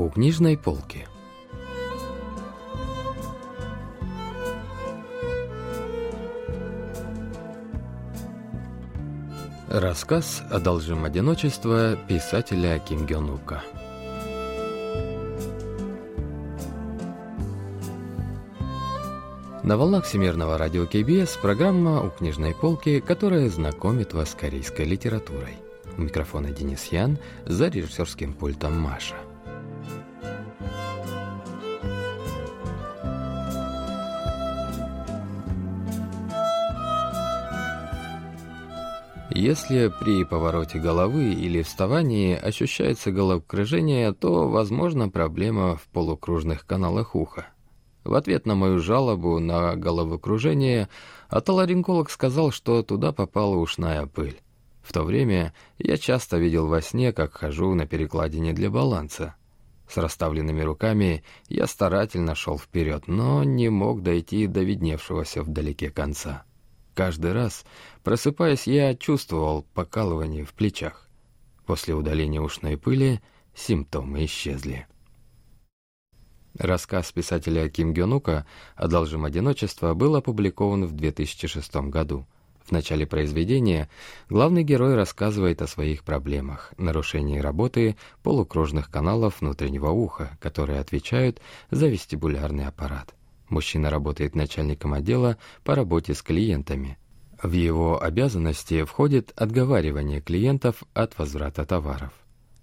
У книжной полки Рассказ «Одолжим одиночество» писателя Ким Гёнука На волнах Всемирного радио КБС программа «У книжной полки», которая знакомит вас с корейской литературой. У микрофона Денис Ян, за режиссерским пультом Маша. Если при повороте головы или вставании ощущается головокружение, то, возможно, проблема в полукружных каналах уха. В ответ на мою жалобу на головокружение отоларинколог сказал, что туда попала ушная пыль. В то время я часто видел во сне, как хожу на перекладине для баланса. С расставленными руками я старательно шел вперед, но не мог дойти до видневшегося вдалеке конца. Каждый раз, просыпаясь, я чувствовал покалывание в плечах. После удаления ушной пыли симптомы исчезли. Рассказ писателя Ким Гёнука «Одолжим одиночество» был опубликован в 2006 году. В начале произведения главный герой рассказывает о своих проблемах, нарушении работы полукружных каналов внутреннего уха, которые отвечают за вестибулярный аппарат. Мужчина работает начальником отдела по работе с клиентами. В его обязанности входит отговаривание клиентов от возврата товаров.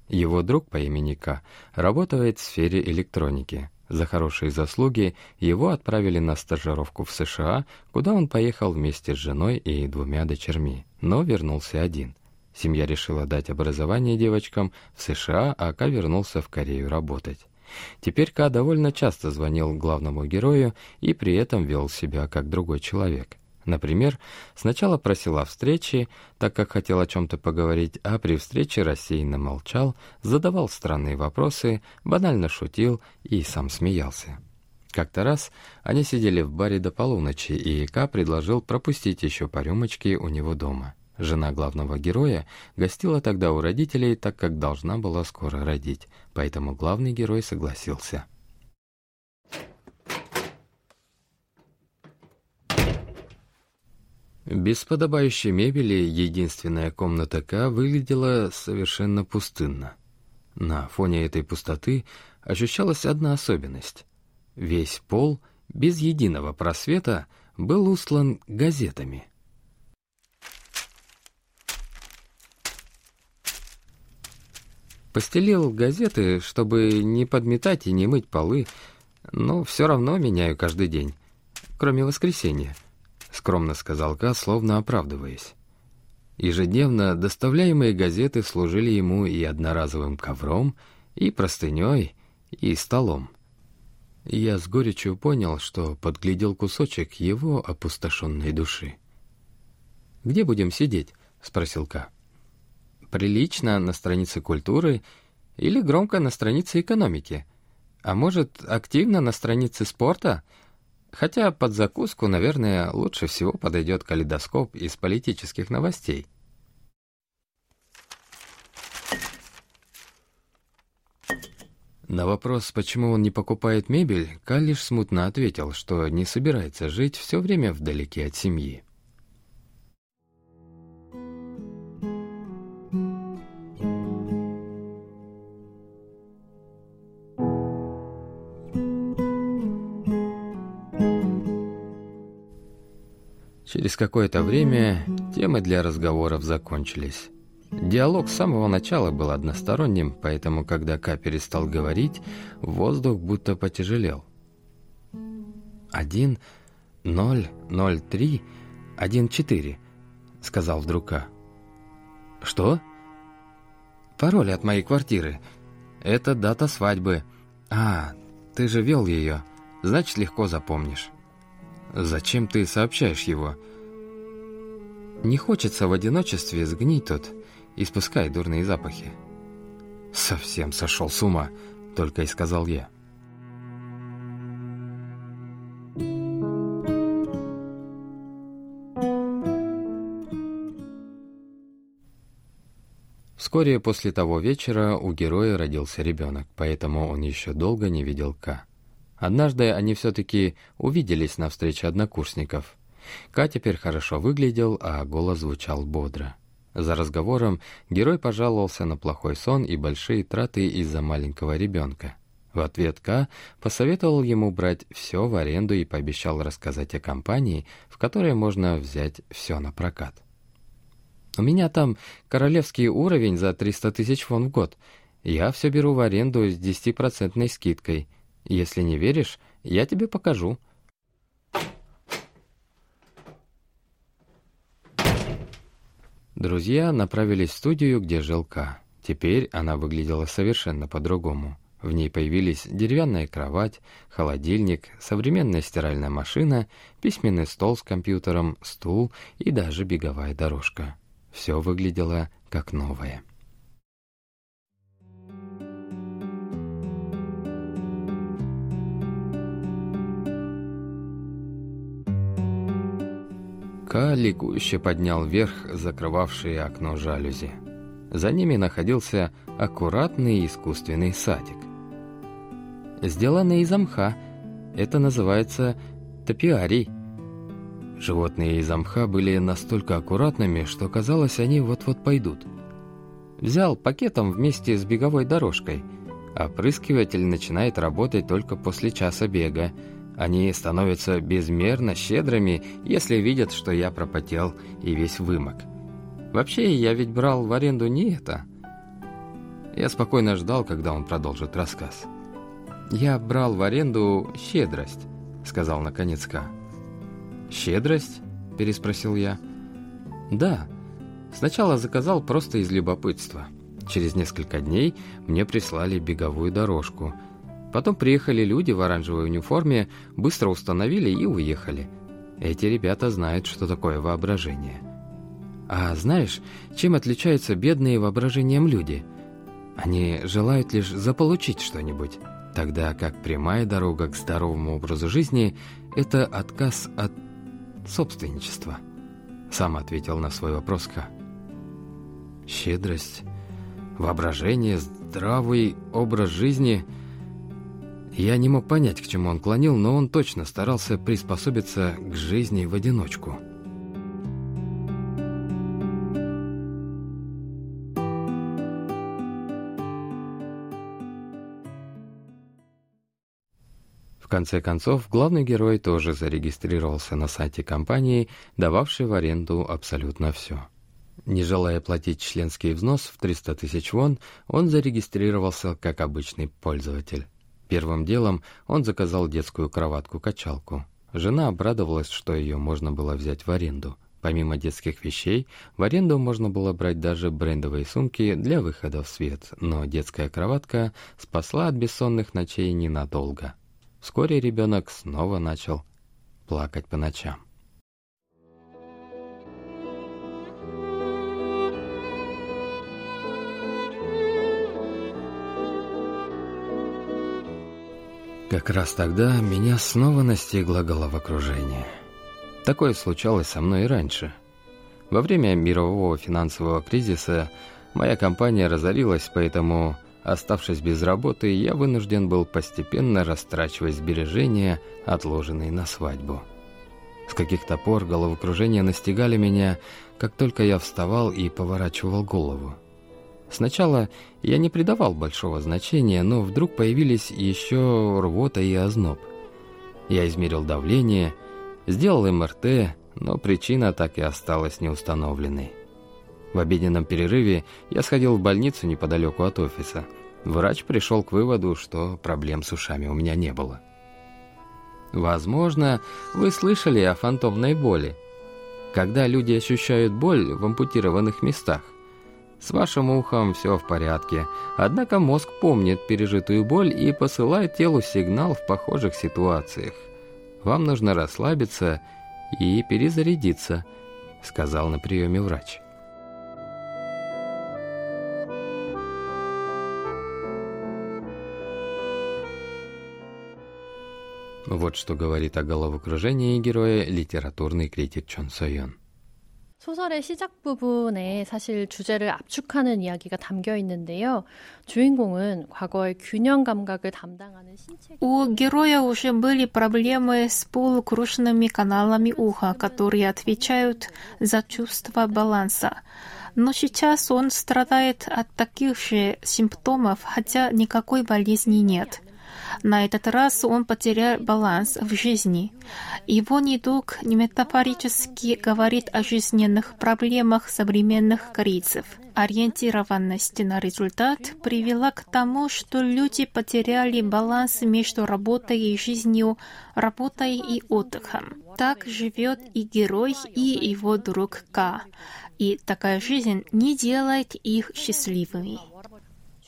Его друг по имени К работает в сфере электроники. За хорошие заслуги его отправили на стажировку в США, куда он поехал вместе с женой и двумя дочерьми, но вернулся один. Семья решила дать образование девочкам в США, а Ка вернулся в Корею работать. Теперь Ка довольно часто звонил главному герою и при этом вел себя как другой человек. Например, сначала просил о встрече, так как хотел о чем-то поговорить, а при встрече рассеянно молчал, задавал странные вопросы, банально шутил и сам смеялся. Как-то раз они сидели в баре до полуночи, и Ка предложил пропустить еще по рюмочке у него дома. Жена главного героя гостила тогда у родителей, так как должна была скоро родить, поэтому главный герой согласился. Без подобающей мебели единственная комната К выглядела совершенно пустынно. На фоне этой пустоты ощущалась одна особенность. Весь пол, без единого просвета, был устлан газетами. Постелил газеты, чтобы не подметать и не мыть полы, но все равно меняю каждый день, кроме воскресенья — скромно сказал Ка, словно оправдываясь. Ежедневно доставляемые газеты служили ему и одноразовым ковром, и простыней, и столом. Я с горечью понял, что подглядел кусочек его опустошенной души. «Где будем сидеть?» — спросил Ка. «Прилично на странице культуры или громко на странице экономики? А может, активно на странице спорта?» Хотя под закуску, наверное, лучше всего подойдет калейдоскоп из политических новостей. На вопрос, почему он не покупает мебель, Кал лишь смутно ответил, что не собирается жить все время вдалеке от семьи. Через какое-то время темы для разговоров закончились. Диалог с самого начала был односторонним, поэтому, когда Ка перестал говорить, воздух будто потяжелел. «Один, ноль, ноль, три, один, четыре», — сказал вдруг Ка. «Что?» «Пароль от моей квартиры. Это дата свадьбы. А, ты же вел ее, значит, легко запомнишь». Зачем ты сообщаешь его? Не хочется в одиночестве сгнить тут, испуская дурные запахи. Совсем сошел с ума, только и сказал я. Вскоре после того вечера у героя родился ребенок, поэтому он еще долго не видел К. Однажды они все-таки увиделись на встрече однокурсников. К теперь хорошо выглядел, а голос звучал бодро. За разговором герой пожаловался на плохой сон и большие траты из-за маленького ребенка. В ответ К посоветовал ему брать все в аренду и пообещал рассказать о компании, в которой можно взять все на прокат. «У меня там королевский уровень за 300 тысяч вон в год. Я все беру в аренду с 10% скидкой. Если не веришь, я тебе покажу». Друзья направились в студию, где жил К. Теперь она выглядела совершенно по-другому. В ней появились деревянная кровать, холодильник, современная стиральная машина, письменный стол с компьютером, стул и даже беговая дорожка. Все выглядело как новое. Ка ликующе поднял вверх закрывавшие окно жалюзи. За ними находился аккуратный искусственный садик. Сделанный из мха. Это называется топиарий. Животные из мха были настолько аккуратными, что казалось, они вот-вот пойдут. Взял пакетом вместе с беговой дорожкой. Опрыскиватель начинает работать только после часа бега, они становятся безмерно щедрыми, если видят, что я пропотел и весь вымок. Вообще, я ведь брал в аренду не это. Я спокойно ждал, когда он продолжит рассказ. «Я брал в аренду щедрость», — сказал наконец Ка. «Щедрость?» — переспросил я. «Да. Сначала заказал просто из любопытства. Через несколько дней мне прислали беговую дорожку — Потом приехали люди в оранжевой униформе, быстро установили и уехали. Эти ребята знают, что такое воображение. А знаешь, чем отличаются бедные воображением люди? Они желают лишь заполучить что-нибудь, тогда как прямая дорога к здоровому образу жизни – это отказ от собственничества. Сам ответил на свой вопрос Ка. Щедрость, воображение, здравый образ жизни – я не мог понять, к чему он клонил, но он точно старался приспособиться к жизни в одиночку. В конце концов, главный герой тоже зарегистрировался на сайте компании, дававшей в аренду абсолютно все. Не желая платить членский взнос в 300 тысяч вон, он зарегистрировался как обычный пользователь. Первым делом он заказал детскую кроватку-качалку. Жена обрадовалась, что ее можно было взять в аренду. Помимо детских вещей, в аренду можно было брать даже брендовые сумки для выхода в свет, но детская кроватка спасла от бессонных ночей ненадолго. Вскоре ребенок снова начал плакать по ночам. Как раз тогда меня снова настигло головокружение. Такое случалось со мной и раньше. Во время мирового финансового кризиса моя компания разорилась, поэтому, оставшись без работы, я вынужден был постепенно растрачивать сбережения, отложенные на свадьбу. С каких-то пор головокружения настигали меня, как только я вставал и поворачивал голову. Сначала я не придавал большого значения, но вдруг появились еще рвота и озноб. Я измерил давление, сделал МРТ, но причина так и осталась неустановленной. В обеденном перерыве я сходил в больницу неподалеку от офиса. Врач пришел к выводу, что проблем с ушами у меня не было. Возможно, вы слышали о фантомной боли. Когда люди ощущают боль в ампутированных местах, с вашим ухом все в порядке, однако мозг помнит пережитую боль и посылает телу сигнал в похожих ситуациях. Вам нужно расслабиться и перезарядиться, сказал на приеме врач. Вот что говорит о головокружении героя литературный критик Чон Сойон. 소설의 시작 부분에 사실 주제를 압축하는 이야기가 담겨 있는데요. 주인공은 과거의 균형 감각을 담당하는 신체 У героя уже были проблемы с полукрушенными каналами уха, которые отвечают за чувство баланса. Но сейчас он страдает от таких же симптомов, хотя никакой болезни нет. На этот раз он потерял баланс в жизни. Его недуг не метафорически говорит о жизненных проблемах современных корейцев. Ориентированность на результат привела к тому, что люди потеряли баланс между работой и жизнью, работой и отдыхом. Так живет и герой, и его друг К. И такая жизнь не делает их счастливыми.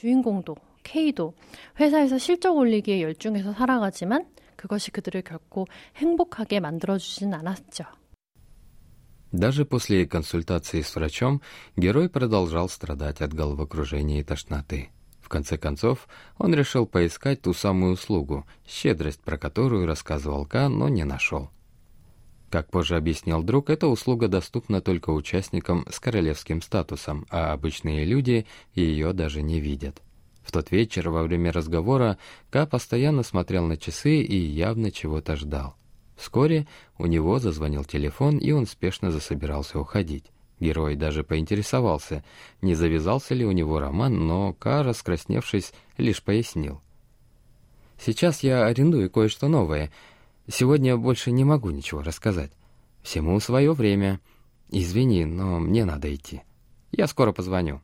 주인공도 K도 회사에서 실적 올리기에 열중해서 살아가지만 그것이 그들을 결코 행복하게 만들어주진 않았죠. Даже после консультации с врачом герой продолжал страдать от головокружения и тошноты. В конце концов, он решил поискать ту самую услугу, щедрость, про которую рассказывал К, но не нашел. Как позже объяснил друг, эта услуга доступна только участникам с королевским статусом, а обычные люди ее даже не видят. В тот вечер во время разговора Ка постоянно смотрел на часы и явно чего-то ждал. Вскоре у него зазвонил телефон, и он спешно засобирался уходить. Герой даже поинтересовался, не завязался ли у него роман, но Ка, раскрасневшись, лишь пояснил. «Сейчас я арендую кое-что новое. Сегодня больше не могу ничего рассказать. Всему свое время. Извини, но мне надо идти. Я скоро позвоню».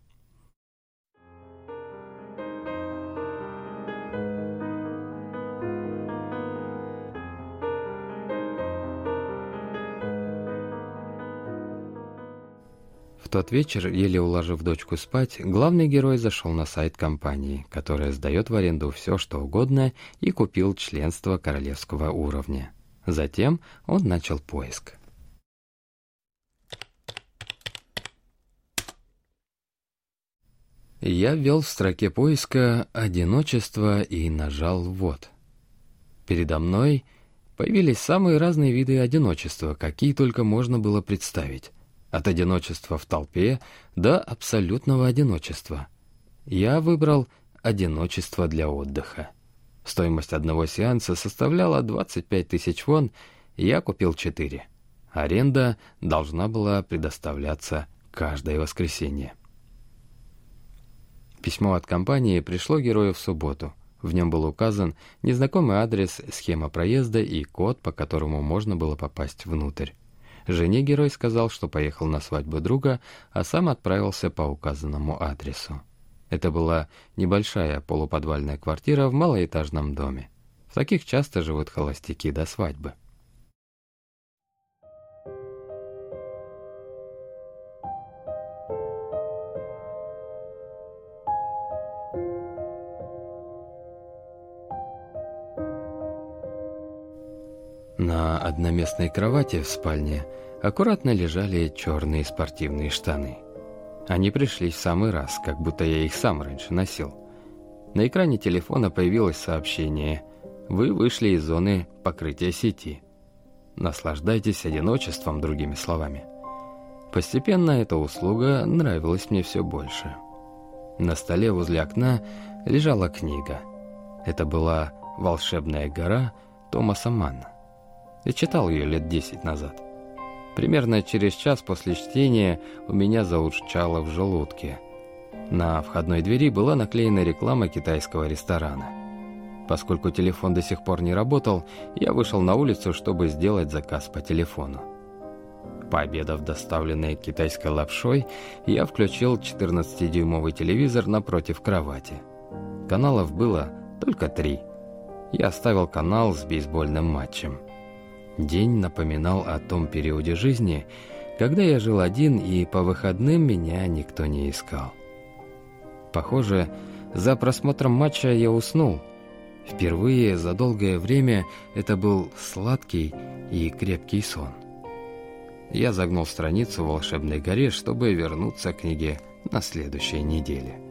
Тот вечер, еле уложив дочку спать, главный герой зашел на сайт компании, которая сдает в аренду все, что угодно, и купил членство королевского уровня. Затем он начал поиск. Я ввел в строке поиска «Одиночество» и нажал «Вот». Передо мной появились самые разные виды одиночества, какие только можно было представить от одиночества в толпе до абсолютного одиночества. Я выбрал одиночество для отдыха. Стоимость одного сеанса составляла 25 тысяч вон, я купил 4. Аренда должна была предоставляться каждое воскресенье. Письмо от компании пришло герою в субботу. В нем был указан незнакомый адрес, схема проезда и код, по которому можно было попасть внутрь. Жене герой сказал, что поехал на свадьбу друга, а сам отправился по указанному адресу. Это была небольшая полуподвальная квартира в малоэтажном доме. В таких часто живут холостяки до свадьбы. Одноместной кровати в спальне аккуратно лежали черные спортивные штаны. Они пришли в самый раз, как будто я их сам раньше носил. На экране телефона появилось сообщение «Вы вышли из зоны покрытия сети». Наслаждайтесь одиночеством, другими словами. Постепенно эта услуга нравилась мне все больше. На столе возле окна лежала книга. Это была «Волшебная гора» Томаса Манна. Я читал ее лет десять назад. Примерно через час после чтения у меня заурчало в желудке. На входной двери была наклеена реклама китайского ресторана. Поскольку телефон до сих пор не работал, я вышел на улицу, чтобы сделать заказ по телефону. Пообедав доставленной китайской лапшой, я включил 14-дюймовый телевизор напротив кровати. Каналов было только три. Я оставил канал с бейсбольным матчем. День напоминал о том периоде жизни, когда я жил один и по выходным меня никто не искал. Похоже, за просмотром матча я уснул. Впервые за долгое время это был сладкий и крепкий сон. Я загнул страницу в «Волшебной горе», чтобы вернуться к книге на следующей неделе.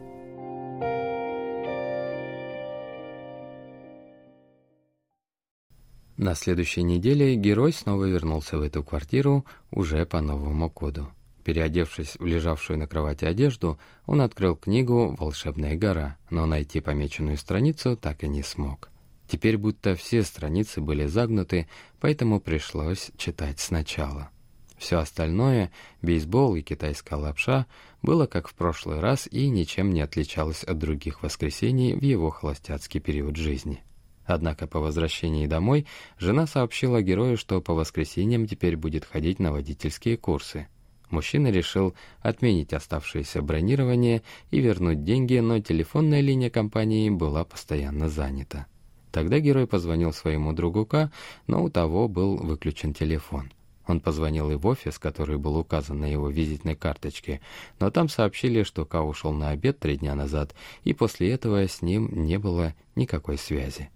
На следующей неделе герой снова вернулся в эту квартиру уже по новому коду. Переодевшись в лежавшую на кровати одежду, он открыл книгу «Волшебная гора», но найти помеченную страницу так и не смог. Теперь будто все страницы были загнуты, поэтому пришлось читать сначала. Все остальное, бейсбол и китайская лапша, было как в прошлый раз и ничем не отличалось от других воскресений в его холостяцкий период жизни. Однако по возвращении домой жена сообщила герою, что по воскресеньям теперь будет ходить на водительские курсы. Мужчина решил отменить оставшееся бронирование и вернуть деньги, но телефонная линия компании была постоянно занята. Тогда герой позвонил своему другу К, но у того был выключен телефон. Он позвонил и в офис, который был указан на его визитной карточке, но там сообщили, что Ка ушел на обед три дня назад, и после этого с ним не было никакой связи.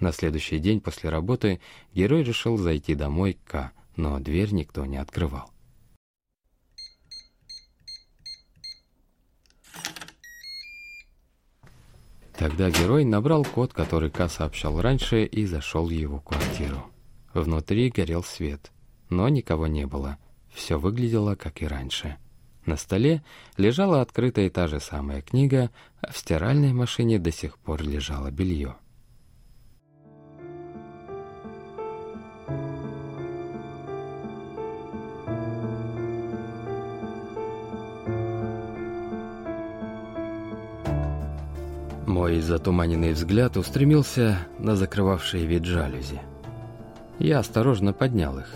На следующий день после работы герой решил зайти домой к Ка, но дверь никто не открывал. Тогда герой набрал код, который Ка сообщал раньше, и зашел в его квартиру. Внутри горел свет — но никого не было. Все выглядело, как и раньше. На столе лежала открытая та же самая книга, а в стиральной машине до сих пор лежало белье. Затуманенный взгляд устремился на закрывавшие вид жалюзи. Я осторожно поднял их.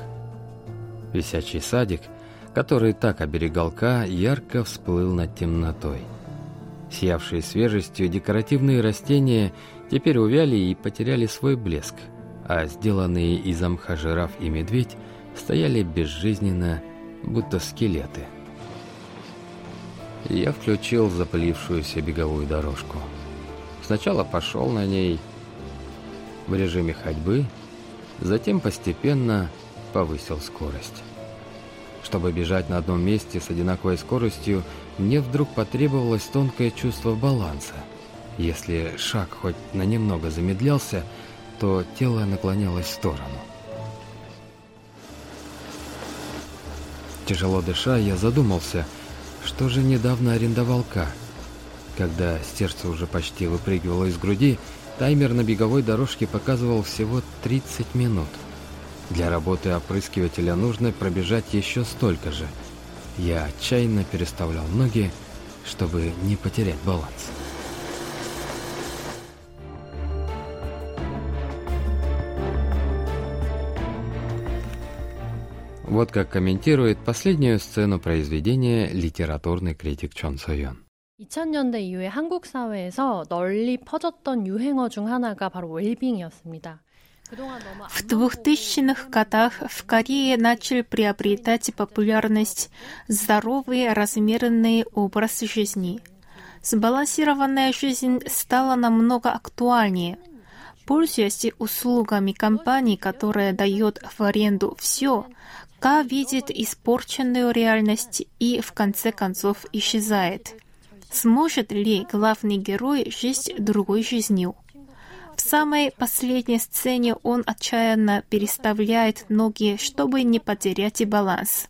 Висячий садик, который так оберегал Ка, ярко всплыл над темнотой. Сиявшие свежестью декоративные растения теперь увяли и потеряли свой блеск, а сделанные из мха жираф и медведь стояли безжизненно, будто скелеты. Я включил запылившуюся беговую дорожку. Сначала пошел на ней в режиме ходьбы, затем постепенно повысил скорость. Чтобы бежать на одном месте с одинаковой скоростью, мне вдруг потребовалось тонкое чувство баланса. Если шаг хоть на немного замедлялся, то тело наклонялось в сторону. Тяжело дыша, я задумался, что же недавно арендовал К. Когда сердце уже почти выпрыгивало из груди, таймер на беговой дорожке показывал всего 30 минут. Для работы опрыскивателя нужно пробежать еще столько же. Я отчаянно переставлял ноги, чтобы не потерять баланс. Вот как комментирует последнюю сцену произведения литературный критик Чон Сойон. 2000년대 이후에 한국 사회에서 널리 퍼졌던 유행어 중 하나가 바로 웰빙이었습니다. В 2000-х годах в Корее начал приобретать популярность здоровый размеренный образ жизни. Сбалансированная жизнь стала намного актуальнее. Пользуясь услугами компании, которая дает в аренду все, Ка видит испорченную реальность и в конце концов исчезает. Сможет ли главный герой жить другой жизнью? В самой последней сцене он отчаянно переставляет ноги, чтобы не потерять баланс.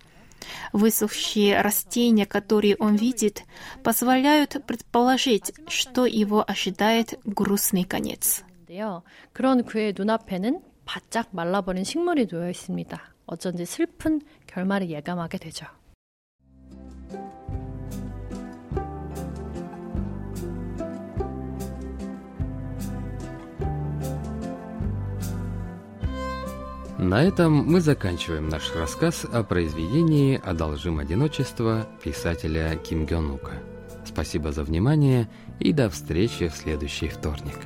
Высохшие растения, которые он видит, позволяют предположить, что его ожидает грустный конец. 그런 그의 눈앞에는 바짝 말라버린 식물이 놓여 있습니다. 어쩐지 슬픈 결말을 예감하게 되죠. На этом мы заканчиваем наш рассказ о произведении «Одолжим одиночество» писателя Ким Гёнука. Спасибо за внимание и до встречи в следующий вторник.